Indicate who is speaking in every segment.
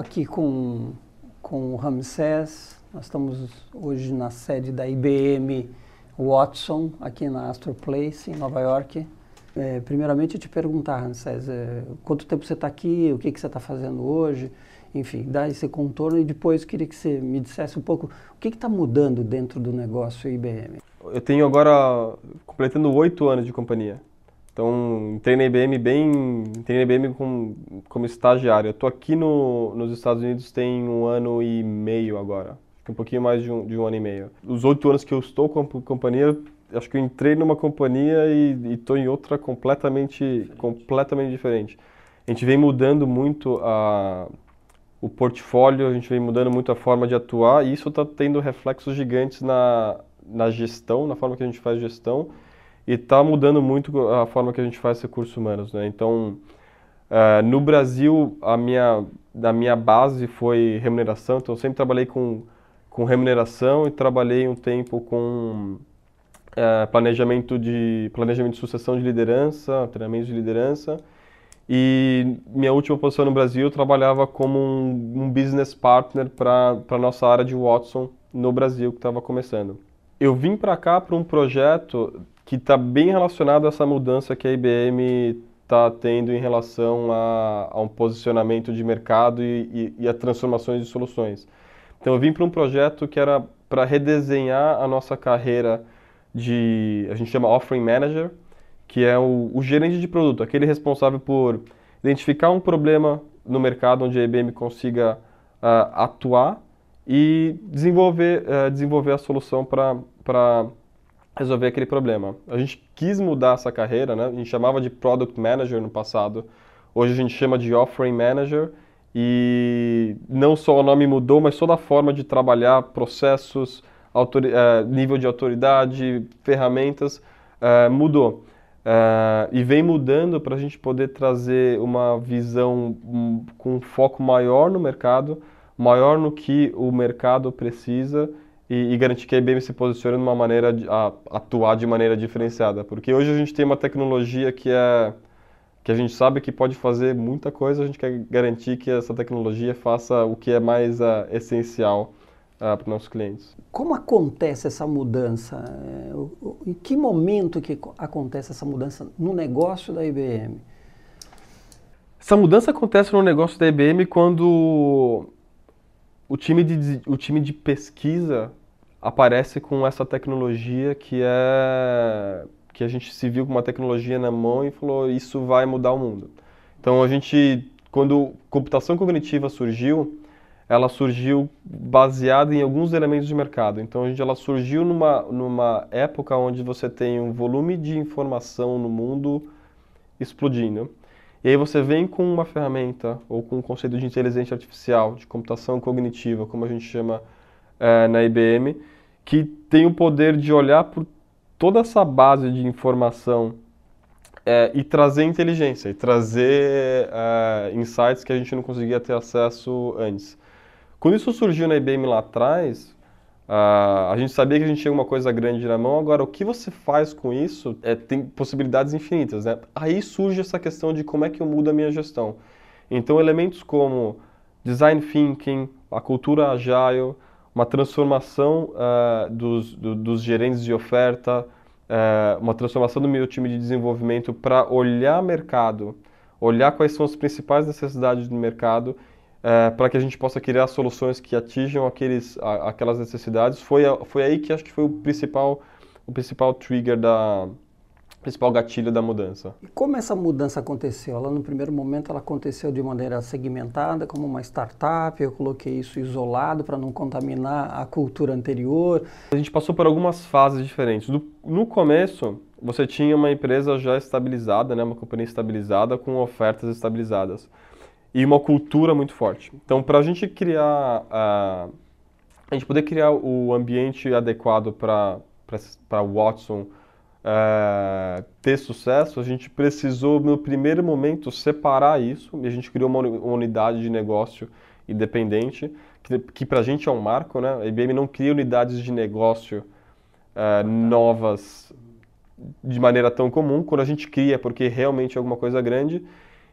Speaker 1: estou aqui com, com o Ramsés, nós estamos hoje na sede da IBM Watson, aqui na Astor Place, em Nova York. É, primeiramente, eu te perguntar, Ramsés, é, quanto tempo você está aqui, o que, que você está fazendo hoje, enfim, dar esse contorno e depois queria que você me dissesse um pouco o que está mudando dentro do negócio IBM.
Speaker 2: Eu tenho agora, completando oito anos de companhia. Então, entrei na IBM bem, entrei na IBM com, como estagiário. Eu estou aqui no, nos Estados Unidos tem um ano e meio agora, um pouquinho mais de um, de um ano e meio. Os oito anos que eu estou com a companhia, acho que eu entrei numa companhia e estou em outra completamente, diferente. completamente diferente. A gente vem mudando muito a, o portfólio, a gente vem mudando muito a forma de atuar e isso está tendo reflexos gigantes na, na gestão, na forma que a gente faz gestão e está mudando muito a forma que a gente faz recursos humanos, né? Então, uh, no Brasil, a minha, a minha base foi remuneração, então eu sempre trabalhei com, com remuneração e trabalhei um tempo com uh, planejamento, de, planejamento de sucessão de liderança, treinamento de liderança, e minha última posição no Brasil, eu trabalhava como um, um business partner para a nossa área de Watson no Brasil, que estava começando. Eu vim para cá para um projeto que está bem relacionado a essa mudança que a IBM está tendo em relação a, a, um posicionamento de mercado e, e, e a transformações de soluções. Então eu vim para um projeto que era para redesenhar a nossa carreira de, a gente chama Offering Manager, que é o, o, gerente de produto, aquele responsável por identificar um problema no mercado onde a IBM consiga uh, atuar e desenvolver, uh, desenvolver a solução para resolver aquele problema. A gente quis mudar essa carreira, né? A gente chamava de Product Manager no passado. Hoje a gente chama de Offering Manager e não só o nome mudou, mas toda a forma de trabalhar, processos, uh, nível de autoridade, ferramentas uh, mudou. Uh, e vem mudando para a gente poder trazer uma visão um, com foco maior no mercado, maior no que o mercado precisa e, e garantir que a IBM se posicione de uma maneira de, a, atuar de maneira diferenciada, porque hoje a gente tem uma tecnologia que é que a gente sabe que pode fazer muita coisa, a gente quer garantir que essa tecnologia faça o que é mais uh, essencial uh, para os nossos clientes.
Speaker 1: Como acontece essa mudança? É, em que momento que acontece essa mudança no negócio da IBM?
Speaker 2: Essa mudança acontece no negócio da IBM quando o time de, o time de pesquisa aparece com essa tecnologia que é que a gente se viu com uma tecnologia na mão e falou isso vai mudar o mundo. Então a gente quando computação cognitiva surgiu, ela surgiu baseada em alguns elementos de mercado. Então a gente ela surgiu numa numa época onde você tem um volume de informação no mundo explodindo. E aí você vem com uma ferramenta ou com um conceito de inteligência artificial, de computação cognitiva, como a gente chama é, na IBM, que tem o poder de olhar por toda essa base de informação é, e trazer inteligência, e trazer é, insights que a gente não conseguia ter acesso antes. Quando isso surgiu na IBM lá atrás, Uh, a gente sabia que a gente tinha uma coisa grande na mão, agora o que você faz com isso é, tem possibilidades infinitas. Né? Aí surge essa questão de como é que eu mudo a minha gestão. Então, elementos como design thinking, a cultura agile, uma transformação uh, dos, do, dos gerentes de oferta, uh, uma transformação do meu time de desenvolvimento para olhar mercado, olhar quais são as principais necessidades do mercado é, para que a gente possa criar soluções que atinjam aqueles, a, aquelas necessidades. Foi, foi aí que acho que foi o principal, o principal trigger da principal gatilho da mudança.
Speaker 1: E como essa mudança aconteceu? Ela no primeiro momento ela aconteceu de maneira segmentada, como uma startup. Eu coloquei isso isolado para não contaminar a cultura anterior.
Speaker 2: A gente passou por algumas fases diferentes. No, no começo você tinha uma empresa já estabilizada, né, uma companhia estabilizada com ofertas estabilizadas e uma cultura muito forte. Então, para a gente criar, uh, a gente poder criar o ambiente adequado para para Watson uh, ter sucesso, a gente precisou no primeiro momento separar isso e a gente criou uma unidade de negócio independente que, que para a gente é um marco, né? A IBM não cria unidades de negócio uh, novas de maneira tão comum. Quando a gente cria, é porque realmente é alguma coisa grande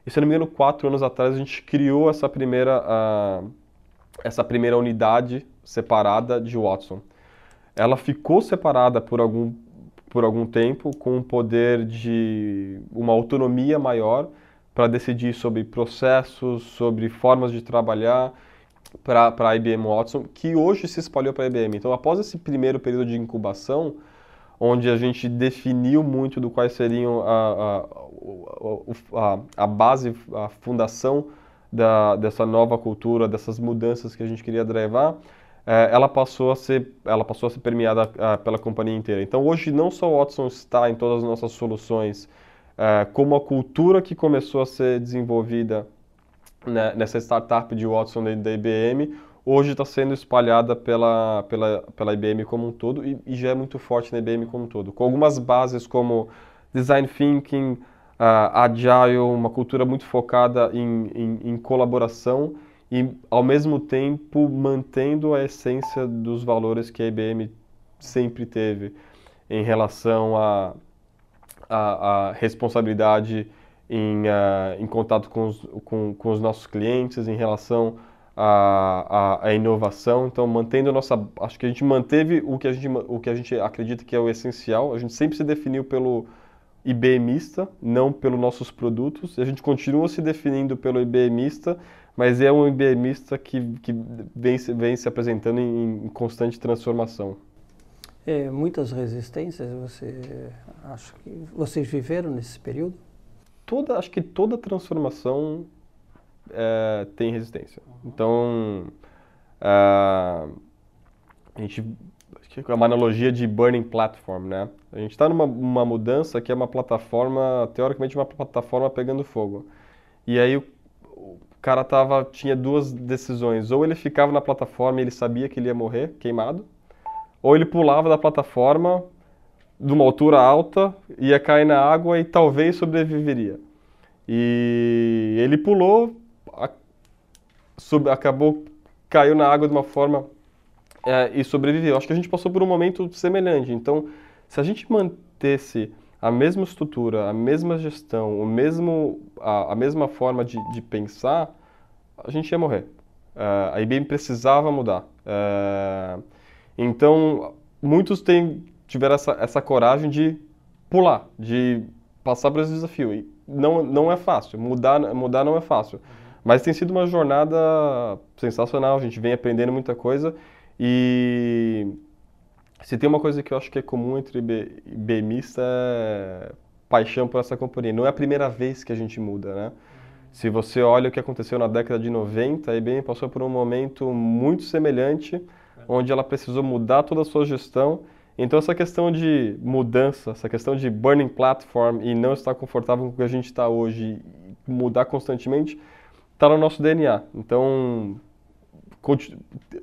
Speaker 2: E se não me engano, quatro anos atrás a gente criou essa primeira, uh, essa primeira unidade separada de Watson. Ela ficou separada por algum, por algum tempo com um poder de uma autonomia maior para decidir sobre processos, sobre formas de trabalhar para a IBM Watson, que hoje se espalhou para a IBM. Então, após esse primeiro período de incubação, onde a gente definiu muito do quais seriam a, a, a, a base, a fundação da, dessa nova cultura, dessas mudanças que a gente queria drivar, é, ela passou a ser ela passou a ser permeada pela companhia inteira. Então hoje não só o Watson está em todas as nossas soluções, é, como a cultura que começou a ser desenvolvida né, nessa startup de Watson da, da IBM, hoje está sendo espalhada pela, pela, pela IBM como um todo e, e, já é muito forte na IBM como um todo, com algumas bases como design thinking, uh, agile, uma cultura muito focada em, em, em, colaboração e, ao mesmo tempo, mantendo a essência dos valores que a IBM sempre teve em relação à a, a, a, responsabilidade em, uh, em contato com os, com, com os nossos clientes, em relação à, à, inovação. Então, mantendo nossa. Acho que a gente manteve o que a gente, o que a gente acredita que é o essencial. A gente sempre se definiu pelo IBMista, não pelos nossos produtos. A gente continua se definindo pelo IBMista, mas é um IBMista que, que vem, vem se apresentando em, em constante transformação.
Speaker 1: É, muitas resistências você acho que vocês viveram nesse período?
Speaker 2: toda, acho que toda transformação é, tem resistência. Então, é, a gente é uma analogia de burning platform, né? A gente está numa uma mudança que é uma plataforma, teoricamente uma plataforma pegando fogo. E aí cara tava, tinha duas decisões. Ou ele ficava na plataforma e ele sabia que ele ia morrer queimado, ou ele pulava da plataforma de uma altura alta, ia cair na água e talvez sobreviveria. E ele pulou, a, sub, acabou, caiu na água de uma forma é, e sobreviveu. Acho que a gente passou por um momento semelhante. Então, se a gente mantesse a mesma estrutura, a mesma gestão, o mesmo, a, a mesma forma de, de, pensar, a gente ia morrer. Uh, a IBM precisava mudar. Uh, então, muitos têm tiveram essa, essa coragem de pular, de passar por esse desafio. E não, não é fácil, mudar, mudar não é fácil. Mas tem sido uma jornada sensacional, a gente vem aprendendo muita coisa e se tem uma coisa que eu acho que é comum entre BMista é paixão por essa companhia. Não é a primeira vez que a gente muda, né? Se você olha o que aconteceu na década de 90, a IBM passou por um momento muito semelhante, onde ela precisou mudar toda a sua gestão então essa questão de mudança, essa questão de burning platform e não estar confortável com o que a gente está hoje, mudar constantemente, está no nosso DNA. Então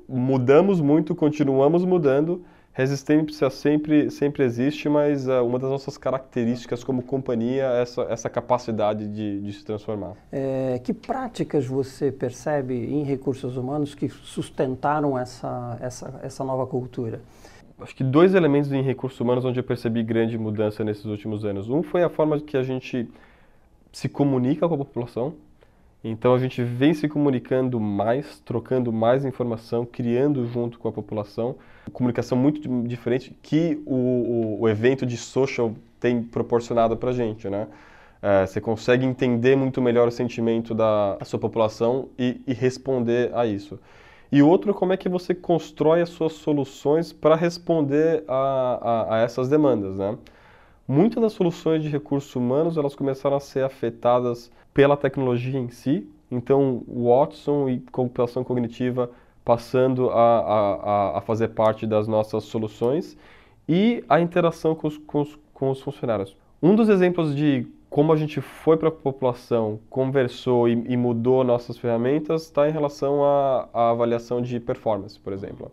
Speaker 2: mudamos muito, continuamos mudando. Resistência sempre, sempre existe, mas uh, uma das nossas características como companhia é essa, essa capacidade de, de se transformar.
Speaker 1: É, que práticas você percebe em recursos humanos que sustentaram essa, essa, essa nova cultura?
Speaker 2: acho que dois elementos em recursos humanos onde eu percebi grande mudança nesses últimos anos. Um foi a forma que a gente se comunica com a população. Então a gente vem se comunicando mais, trocando mais informação, criando junto com a população. Comunicação muito diferente que o, o, o evento de social tem proporcionado para a gente, né? É, você consegue entender muito melhor o sentimento da sua população e, e responder a isso. E outro, como é que você constrói as suas soluções para responder a, a, a, essas demandas, né? Muitas das soluções de recursos humanos, elas começaram a ser afetadas pela tecnologia em si. Então, Watson e computação cognitiva passando a, a, a fazer parte das nossas soluções e a interação com os, com os, com os funcionários. Um dos exemplos de como a gente foi para a população, conversou e, e, mudou nossas ferramentas está em relação à, avaliação de performance, por exemplo.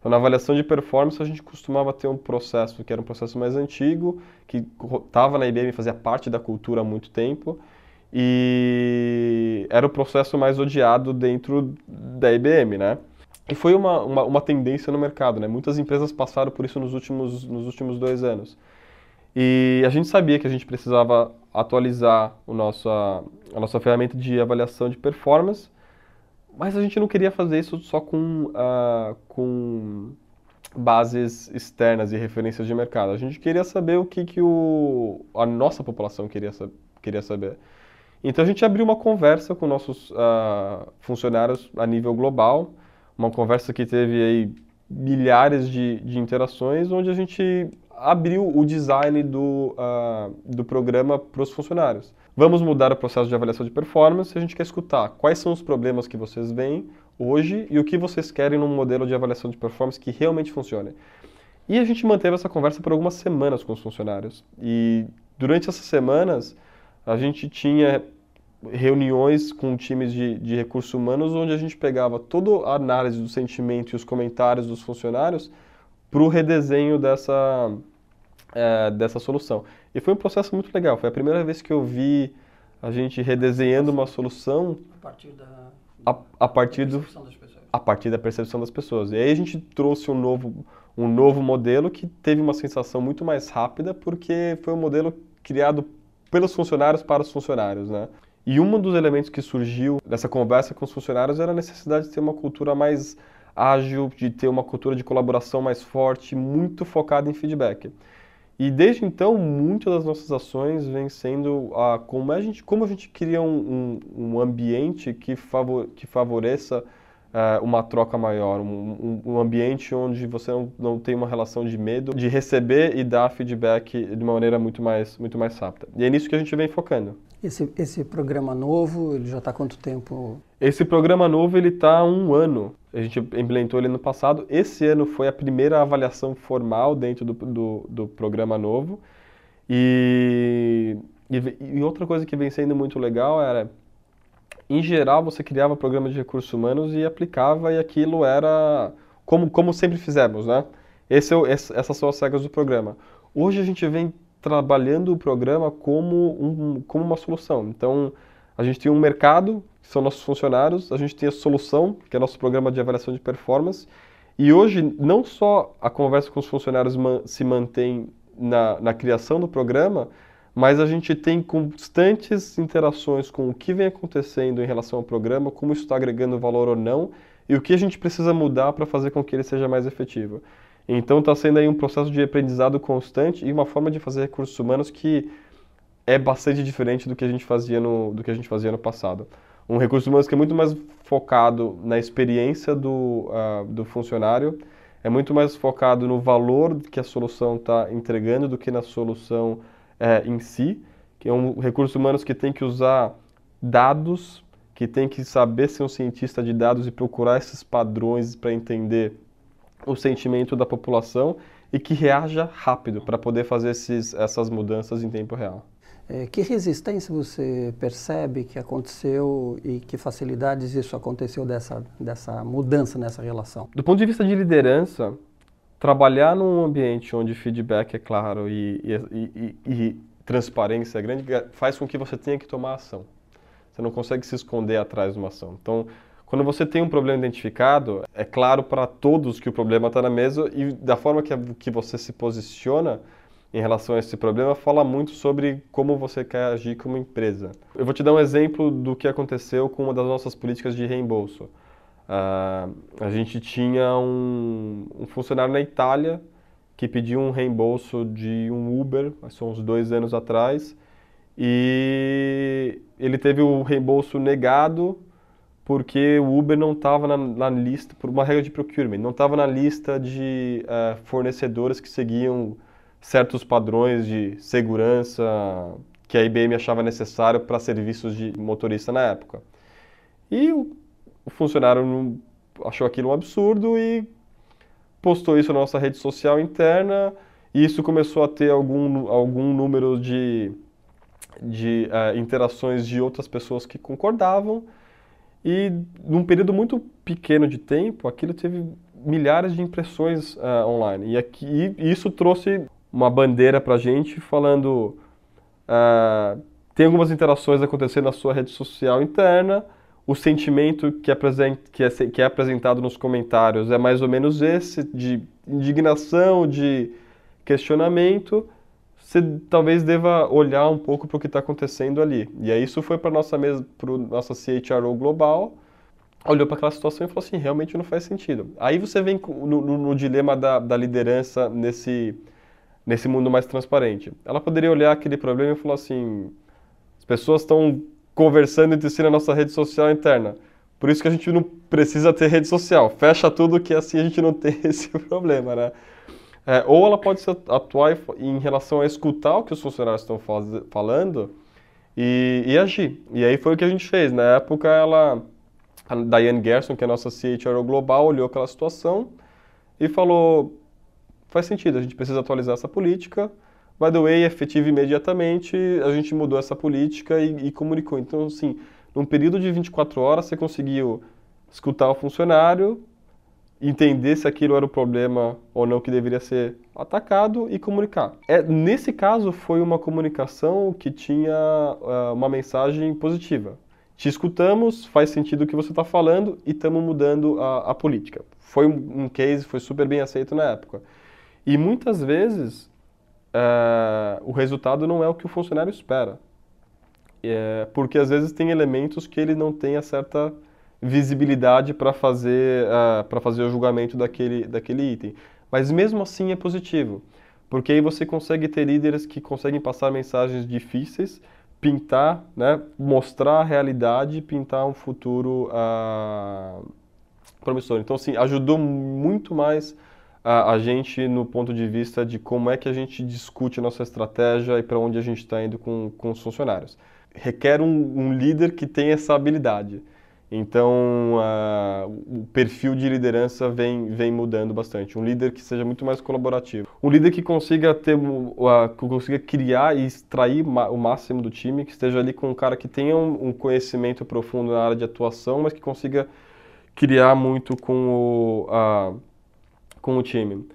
Speaker 2: Então, na avaliação de performance, a gente costumava ter um processo que era um processo mais antigo, que estava na IBM, fazia parte da cultura há muito tempo, e era o processo mais odiado dentro da IBM, né? E foi uma, uma, uma tendência no mercado, né? Muitas empresas passaram por isso nos últimos, nos últimos dois anos. E a gente sabia que a gente precisava atualizar o nosso, a, a nossa ferramenta de avaliação de performance, mas a gente não queria fazer isso só com, uh, com bases externas e referências de mercado. A gente queria saber o que, que o, a nossa população queria, queria saber. Então a gente abriu uma conversa com nossos uh, funcionários a nível global, uma conversa que teve aí milhares de, de interações, onde a gente abriu o design do, uh, do programa para os funcionários. Vamos mudar o processo de avaliação de performance. A gente quer escutar quais são os problemas que vocês veem hoje e o que vocês querem num modelo de avaliação de performance que realmente funcione. E a gente manteve essa conversa por algumas semanas com os funcionários. E durante essas semanas, a gente tinha reuniões com times de, de recursos humanos onde a gente pegava toda a análise do sentimento e os comentários dos funcionários para o redesenho dessa, é, dessa solução. E foi um processo muito legal. Foi a primeira vez que eu vi a gente redesenhando uma solução
Speaker 1: a partir da,
Speaker 2: a, a partir
Speaker 1: da
Speaker 2: do,
Speaker 1: percepção das pessoas.
Speaker 2: a partir da percepção das pessoas. E aí a gente trouxe um novo, um novo modelo que teve uma sensação muito mais rápida, porque foi um modelo criado pelos funcionários para os funcionários, né? E um dos elementos que surgiu nessa conversa com os funcionários era a necessidade de ter uma cultura mais ágil, de ter uma cultura de colaboração mais forte, muito focada em feedback. E desde então, muitas das nossas ações vêm sendo a, como, a gente, como a gente cria um, um, um ambiente que, favor, que favoreça uh, uma troca maior, um, um, ambiente onde você não, não tem uma relação de medo de receber e dar feedback de uma maneira muito mais, muito mais rápida. E é nisso que a gente vem focando.
Speaker 1: Esse, esse programa novo, ele já está quanto tempo?
Speaker 2: Esse programa novo, ele está há um ano. A gente implementou ele no passado. Esse ano foi a primeira avaliação formal dentro do, do, do programa novo. E, e, e, outra coisa que vem sendo muito legal era, em geral, você criava programa de recursos humanos e aplicava, e aquilo era como, como sempre fizemos, né? Esse, é essas são as regras do programa. Hoje a gente vem trabalhando o programa como, um, como uma solução. Então, a gente tem um mercado, que são nossos funcionários, a gente tem a solução, que é nosso programa de avaliação de performance, e hoje não só a conversa com os funcionários man se mantém na, na criação do programa, mas a gente tem constantes interações com o que vem acontecendo em relação ao programa, como isso está agregando valor ou não, e o que a gente precisa mudar para fazer com que ele seja mais efetivo. Então está sendo aí um processo de aprendizado constante e uma forma de fazer recursos humanos que é bastante diferente do que a gente fazia no, do que a gente fazia no passado. Um recurso humano que é muito mais focado na experiência do, uh, do funcionário, é muito mais focado no valor que a solução está entregando do que na solução uh, em si, que é um recurso humano que tem que usar dados, que tem que saber ser um cientista de dados e procurar esses padrões para entender o sentimento da população e que reaja rápido para poder fazer esses, essas mudanças em tempo real.
Speaker 1: É, que resistência você percebe que aconteceu e que facilidades isso aconteceu dessa, dessa mudança nessa relação?
Speaker 2: Do ponto de vista de liderança, trabalhar num ambiente onde feedback é claro e, e, e, e transparência é grande faz com que você tenha que tomar ação. Você não consegue se esconder atrás de uma ação. Então, quando você tem um problema identificado, é claro para todos que o problema está na mesa e da forma que, que você se posiciona em relação a esse problema fala muito sobre como você quer agir como empresa. Eu vou te dar um exemplo do que aconteceu com uma das nossas políticas de reembolso. Uh, a gente tinha um, um, funcionário na Itália que pediu um reembolso de um Uber, são uns dois anos atrás, e ele teve o reembolso negado porque o Uber não estava na, na, lista, por uma regra de procurement, não estava na lista de uh, fornecedores que seguiam certos padrões de segurança que a IBM achava necessário para serviços de motorista na época. E o, o funcionário não, achou aquilo um absurdo e postou isso na nossa rede social interna. E isso começou a ter algum, algum número de, de uh, interações de outras pessoas que concordavam. E num período muito pequeno de tempo, aquilo teve milhares de impressões uh, online. E, aqui, e isso trouxe uma bandeira para a gente falando uh, tem algumas interações acontecendo na sua rede social interna, o sentimento que, que, é, que é apresentado nos comentários é mais ou menos esse, de indignação, de questionamento. você talvez deva olhar um pouco para o que está acontecendo ali. E aí isso foi para nossa mesa, nossa CHRO global, olhou para aquela situação e falou assim, realmente não faz sentido. Aí você vem no, no, no dilema da, da, liderança nesse, nesse mundo mais transparente. Ela poderia olhar aquele problema e falar assim, as pessoas estão conversando entre si na nossa rede social interna. Por isso que a gente não precisa ter rede social. Fecha tudo que assim a gente não tem esse problema, né? É, ou ela pode atuar em relação a escutar o que os funcionários estão faz, falando e, e, agir. E aí foi o que a gente fez. Na época, ela, a Diane Gerson, que é a nossa CHRO global, olhou aquela situação e falou: faz sentido, a gente precisa atualizar essa política. By the way, efetivo imediatamente, a gente mudou essa política e, e comunicou. Então, assim, num período de 24 horas, você conseguiu escutar o funcionário, entender se aquilo era o problema ou não que deveria ser atacado e comunicar. É, nesse caso, foi uma comunicação que tinha uh, uma mensagem positiva. Te escutamos, faz sentido o que você está falando e estamos mudando a, a, política. Foi um, um, case, foi super bem aceito na época. E muitas vezes uh, o resultado não é o que o funcionário espera. É, porque às vezes tem elementos que ele não tem a certa visibilidade para fazer, uh, para fazer o julgamento daquele, daquele item. Mas mesmo assim é positivo, porque aí você consegue ter líderes que conseguem passar mensagens difíceis, pintar, né, mostrar a realidade, pintar um futuro uh, promissor. Então, assim, ajudou muito mais a, a, gente no ponto de vista de como é que a gente discute a nossa estratégia e para onde a gente está indo com, com os funcionários. Requer um, um líder que tenha essa habilidade. Então, o perfil de liderança vem, vem mudando bastante. Um líder que seja muito mais colaborativo. Um líder que consiga ter, uh, que consiga criar e extrair o máximo do time, que esteja ali com um cara que tenha um, um conhecimento profundo na área de atuação, mas que consiga criar muito com o, com o time.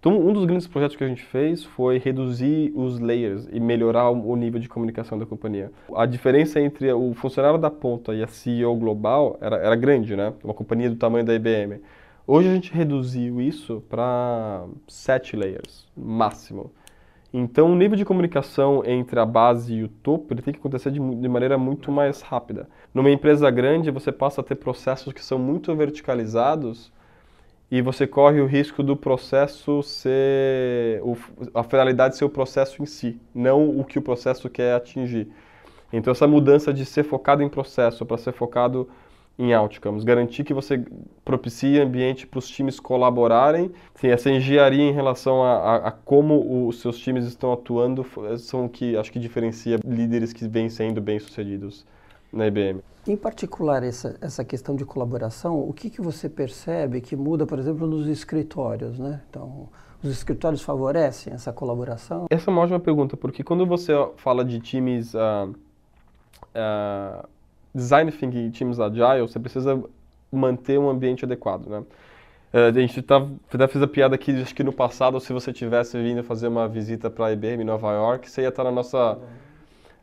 Speaker 2: Então, um dos grandes projetos que a gente fez foi reduzir os layers e melhorar o nível de comunicação da companhia. A diferença entre o funcionário da ponta e a CEO global era, era grande, né? Uma companhia do tamanho da IBM. Hoje a gente reduziu isso para sete layers, máximo. Então, o nível de comunicação entre a base e o topo ele tem que acontecer de, de, maneira muito mais rápida. Numa empresa grande, você passa a ter processos que são muito verticalizados e você corre o risco do processo ser o, a finalidade ser o processo em si, não o que o processo quer atingir. Então essa mudança de ser focado em processo para ser focado em outcomes, garantir que você propicie ambiente para os times colaborarem, sim, essa engenharia em relação a, a, a, como os seus times estão atuando são o que acho que diferencia líderes que vêm sendo bem sucedidos na IBM.
Speaker 1: Em particular, essa, essa questão de colaboração, o que, que você percebe que muda, por exemplo, nos escritórios? Né? Então, os escritórios favorecem essa colaboração?
Speaker 2: Essa é uma ótima pergunta, porque quando você fala de times uh, uh, design thinking e times agile, você precisa manter um ambiente adequado, né? Uh, a gente tá, até fez a piada aqui, acho que no passado, se você tivesse vindo fazer uma visita para a IBM em Nova York, você ia estar na nossa...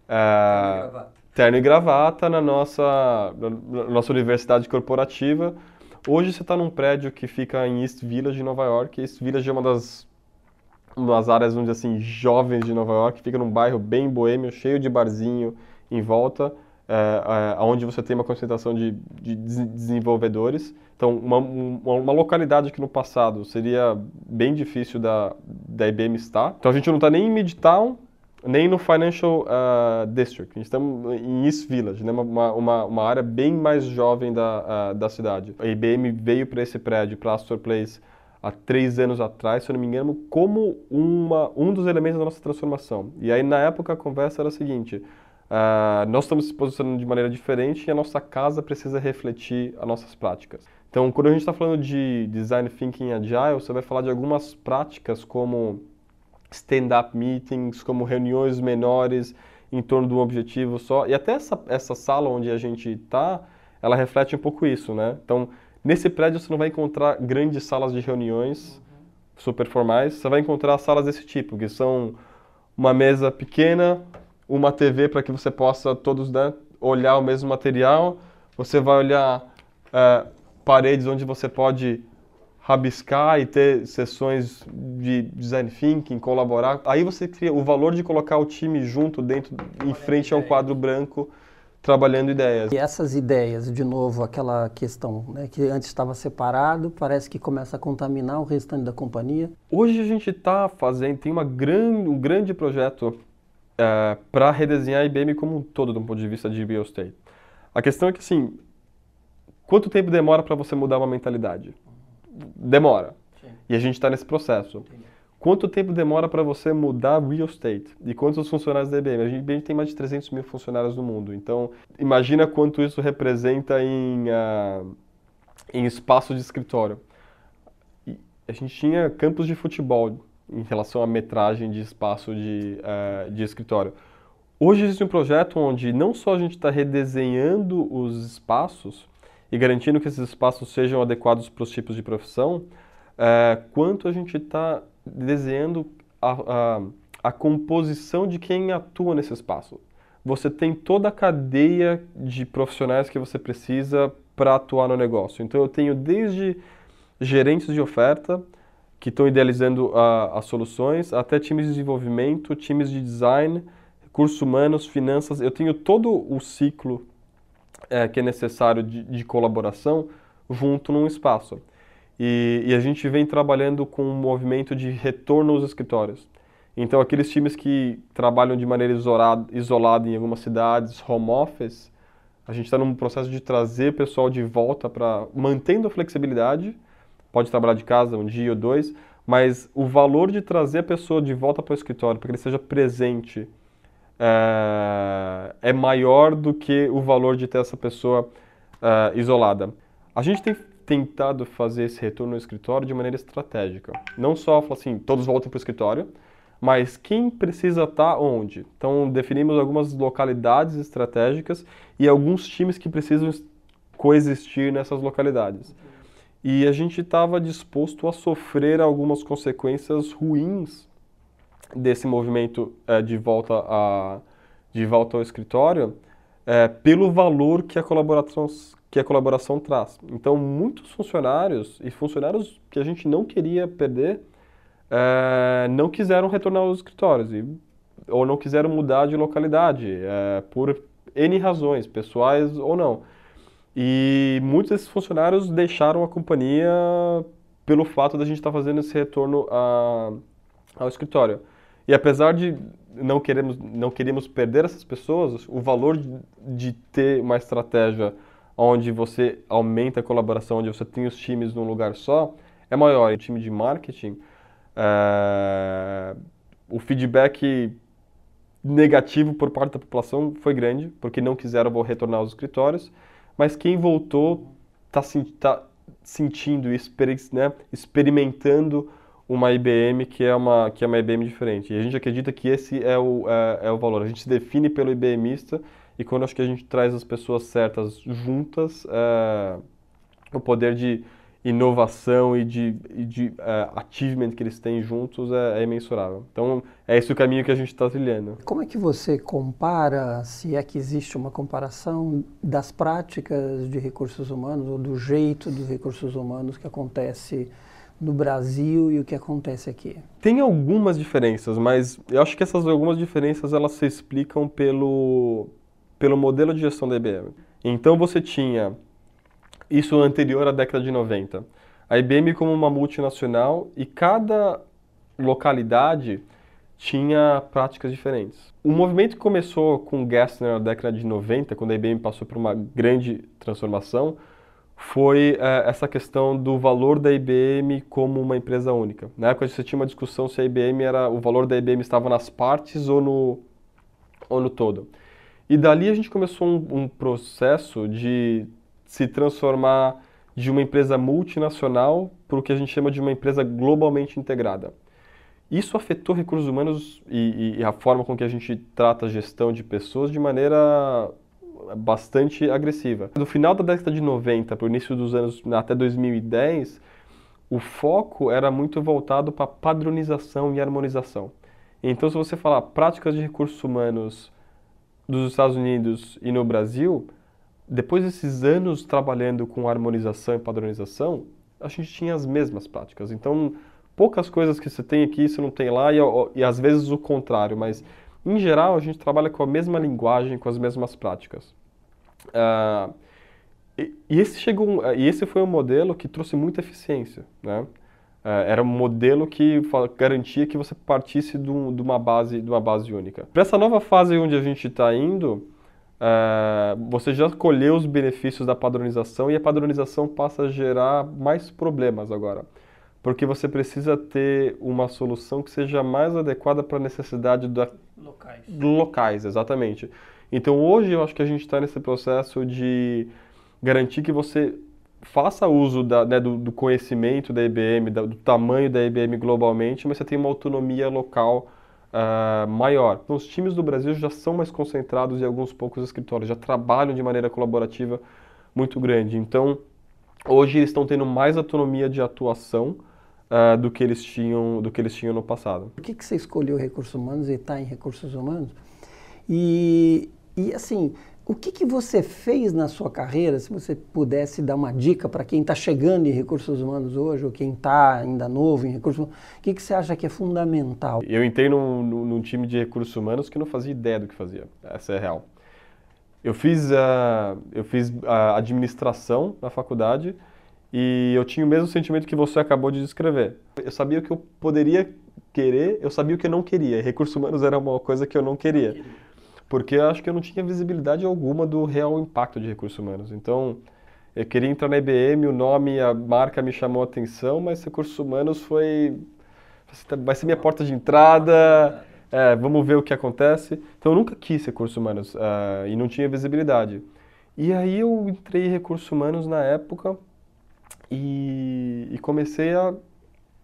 Speaker 2: Uh, terno e gravata na nossa, na nossa universidade corporativa. Hoje você está num prédio que fica em East Village, Nova York. East Village é uma das, uma das áreas, vamos dizer assim, jovens de Nova York. Fica num bairro bem boêmio, cheio de barzinho em volta, é, é, onde você tem uma concentração de, de desenvolvedores. Então, uma, uma, localidade que no passado seria bem difícil da, da IBM estar. Então, a gente não está nem em Midtown, nem no Financial uh, District. Estamos em East Village, né? uma, uma, uma área bem mais jovem da, uh, da cidade. A IBM veio para esse prédio, para Astor Place, há três anos atrás, se eu não me engano, como uma, um dos elementos da nossa transformação. E aí, na época, a conversa era a seguinte, uh, nós estamos se posicionando de maneira diferente e a nossa casa precisa refletir as nossas práticas. Então, quando a gente está falando de Design Thinking Agile, você vai falar de algumas práticas como stand-up meetings, como reuniões menores em torno de um objetivo só. E até essa, essa sala onde a gente está, ela reflete um pouco isso, né? Então, nesse prédio você não vai encontrar grandes salas de reuniões super formais, você vai encontrar salas desse tipo, que são uma mesa pequena, uma TV para que você possa todos né, olhar o mesmo material, você vai olhar é, paredes onde você pode rabiscar e ter sessões de design thinking, colaborar. Aí você cria o valor de colocar o time junto dentro, em frente a um quadro branco, trabalhando ideias.
Speaker 1: E essas ideias, de novo, aquela questão né, que antes estava separado, parece que começa a contaminar o restante da companhia.
Speaker 2: Hoje a gente está fazendo, tem uma grande, um grande projeto é, para redesenhar a IBM como um todo, do ponto de vista de real estate. A questão é que, assim, quanto tempo demora para você mudar uma mentalidade? Demora. Sim. E a gente está nesse processo. Entendi. Quanto tempo demora para você mudar real estate? E quantos funcionários da IBM? A IBM tem mais de 300 mil funcionários no mundo. Então, imagina quanto isso representa em, uh, em espaço de escritório. E a gente tinha campos de futebol em relação à metragem de espaço de, uh, de escritório. Hoje existe um projeto onde não só a gente está redesenhando os espaços, e garantindo que esses espaços sejam adequados para os tipos de profissão, é, quanto a gente está desenhando a, a, a, composição de quem atua nesse espaço. Você tem toda a cadeia de profissionais que você precisa para atuar no negócio. Então eu tenho desde gerentes de oferta, que estão idealizando as soluções, até times de desenvolvimento, times de design, recursos humanos, finanças. Eu tenho todo o ciclo é, que é necessário de, de, colaboração junto num espaço. E, e, a gente vem trabalhando com um movimento de retorno aos escritórios. Então, aqueles times que trabalham de maneira isolada, isolada em algumas cidades, home office, a gente está num processo de trazer pessoal de volta para, mantendo a flexibilidade, pode trabalhar de casa um dia ou dois, mas o valor de trazer a pessoa de volta para o escritório, para que ele seja presente, é, é maior do que o valor de ter essa pessoa é, isolada. A gente tem tentado fazer esse retorno no escritório de maneira estratégica. Não só assim, todos voltem para o escritório, mas quem precisa estar tá onde. Então, definimos algumas localidades estratégicas e alguns times que precisam coexistir nessas localidades. E a gente estava disposto a sofrer algumas consequências ruins desse movimento é, de volta a de volta ao escritório é, pelo valor que a colaboração que a colaboração traz. Então muitos funcionários e funcionários que a gente não queria perder é, não quiseram retornar aos escritórios e, ou não quiseram mudar de localidade por n razões pessoais ou não. E muitos desses funcionários deixaram a companhia pelo fato da gente estar tá fazendo esse retorno a, ao escritório. E apesar de não queremos não queríamos perder essas pessoas, o valor de, ter uma estratégia onde você aumenta a colaboração, onde você tem os times num lugar só, é maior. O time de marketing, é, o feedback negativo por parte da população foi grande, porque não quiseram retornar aos escritórios, mas quem voltou está tá sentindo, exper, né, experimentando uma IBM que é uma, que é uma IBM diferente. E a gente acredita que esse é o, é, é o valor. A gente se define pelo IBMista e quando acho que a gente traz as pessoas certas juntas, é, o poder de inovação e de, e de é, achievement que eles têm juntos é, é imensurável. Então, é esse o caminho que a gente está trilhando.
Speaker 1: Como é que você compara, se é que existe uma comparação das práticas de recursos humanos ou do jeito dos recursos humanos que acontece no Brasil e o que acontece aqui?
Speaker 2: Tem algumas diferenças, mas eu acho que essas algumas diferenças elas se explicam pelo, pelo modelo de gestão da IBM. Então você tinha isso anterior à década de 90. A IBM como uma multinacional e cada localidade tinha práticas diferentes. O movimento que começou com Gessner na década de 90, quando a IBM passou por uma grande transformação, foi é, essa questão do valor da IBM como uma empresa única. Na época você tinha uma discussão se a IBM era o valor da IBM estava nas partes ou no ou no todo. E dali a gente começou um, um processo de se transformar de uma empresa multinacional para o que a gente chama de uma empresa globalmente integrada. Isso afetou recursos humanos e, e a forma com que a gente trata a gestão de pessoas de maneira bastante agressiva. Do final da década de 90 para o início dos anos até 2010, o foco era muito voltado para padronização e harmonização. Então, se você falar práticas de recursos humanos dos Estados Unidos e no Brasil, depois desses anos trabalhando com harmonização e padronização, a gente tinha as mesmas práticas. Então, poucas coisas que você tem aqui você não tem lá e, e às vezes o contrário, mas em geral a gente trabalha com a mesma linguagem, com as mesmas práticas. Uh, e, esse chegou, e esse foi um modelo que trouxe muita eficiência, né? É, era um modelo que garantia que você partisse de, uma, base, de uma base única. Para essa nova fase onde a gente está indo, é, você já colheu os benefícios da padronização e a padronização passa a gerar mais problemas agora. Porque você precisa ter uma solução que seja mais adequada para a necessidade da...
Speaker 1: locais.
Speaker 2: locais, exatamente. Então hoje eu acho que a gente está nesse processo de garantir que você faça uso da, né, do, do, conhecimento da IBM, da, do tamanho da IBM globalmente, mas você tem uma autonomia local uh, maior. Então, os times do Brasil já são mais concentrados em alguns poucos escritórios, já trabalham de maneira colaborativa muito grande. Então, hoje eles estão tendo mais autonomia de atuação uh, do, que eles tinham, do que eles tinham no passado.
Speaker 1: Por que, que você escolheu recursos humanos e está em recursos humanos? E, e assim, o que, que você fez na sua carreira, se você pudesse dar uma dica para quem está chegando em recursos humanos hoje, ou quem está ainda novo em recursos humanos, o que, que você acha que é fundamental?
Speaker 2: Eu entrei num, num, time de recursos humanos que não fazia ideia do que fazia, essa é a real. Eu fiz, uh, eu fiz a administração na faculdade e eu tinha o mesmo sentimento que você acabou de descrever. Eu sabia o que eu poderia querer, eu sabia o que eu não queria. recursos humanos era uma coisa que eu não queria porque eu acho que eu não tinha visibilidade alguma do real impacto de recursos humanos. Então, eu queria entrar na IBM, o nome, a marca me chamou a atenção, mas recursos humanos foi vai ser minha porta de entrada, é, vamos ver o que acontece. Então, eu nunca quis recursos humanos uh, e não tinha visibilidade. E aí eu entrei em recursos humanos na época e, e comecei a,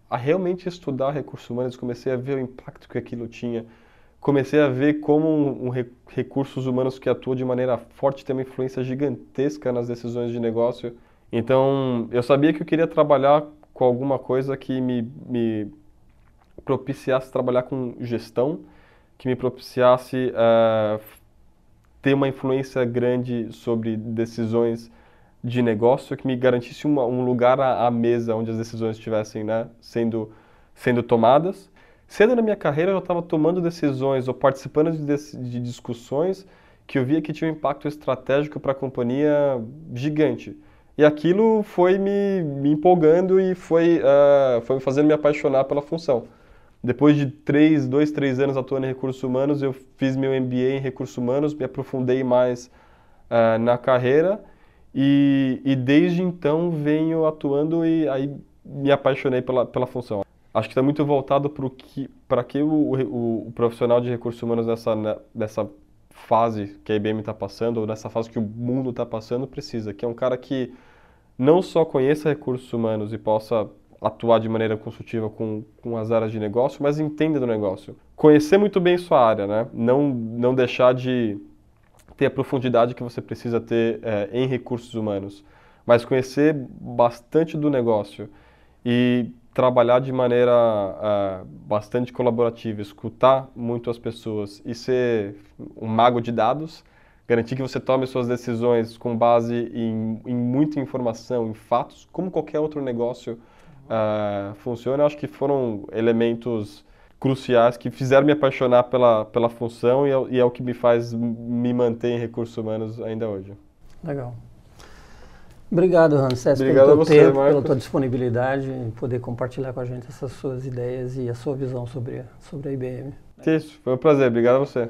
Speaker 2: a realmente estudar recursos humanos, comecei a ver o impacto que aquilo tinha comecei a ver como um, um recursos humanos que atua de maneira forte tem uma influência gigantesca nas decisões de negócio. Então, eu sabia que eu queria trabalhar com alguma coisa que me, me propiciasse trabalhar com gestão, que me propiciasse uh, ter uma influência grande sobre decisões de negócio, que me garantisse uma, um lugar à, à, mesa onde as decisões estivessem né, sendo, sendo tomadas Cedo na minha carreira eu estava tomando decisões ou participando de, de, discussões que eu via que tinha um impacto estratégico para a companhia gigante. E aquilo foi me, me empolgando e foi, uh, foi fazendo me apaixonar pela função. Depois de três, dois, três anos atuando em recursos humanos, eu fiz meu MBA em recursos humanos, me aprofundei mais uh, na carreira e, e desde então venho atuando e aí me apaixonei pela, pela função acho que está muito voltado para que, para que o, o, o, profissional de recursos humanos nessa, né, nessa fase que a IBM está passando, ou nessa fase que o mundo está passando, precisa, que é um cara que não só conheça recursos humanos e possa atuar de maneira consultiva com, com as áreas de negócio, mas entenda do negócio. Conhecer muito bem sua área, né? Não, não deixar de ter a profundidade que você precisa ter é, em recursos humanos, mas conhecer bastante do negócio e trabalhar de maneira uh, bastante colaborativa, escutar muito as pessoas e ser um mago de dados, garantir que você tome suas decisões com base em, em muita informação, em fatos, como qualquer outro negócio uh, funciona, acho que foram elementos cruciais que fizeram me apaixonar pela, pela função e é, e é o que me faz me manter em recursos humanos ainda hoje.
Speaker 1: Legal. Obrigado, Ramsés,
Speaker 2: Obrigado
Speaker 1: pelo
Speaker 2: teu
Speaker 1: você,
Speaker 2: tempo,
Speaker 1: pela tua disponibilidade em poder compartilhar com a gente essas suas ideias e a sua visão sobre, sobre a IBM.
Speaker 2: Isso, foi um prazer. Obrigado a você.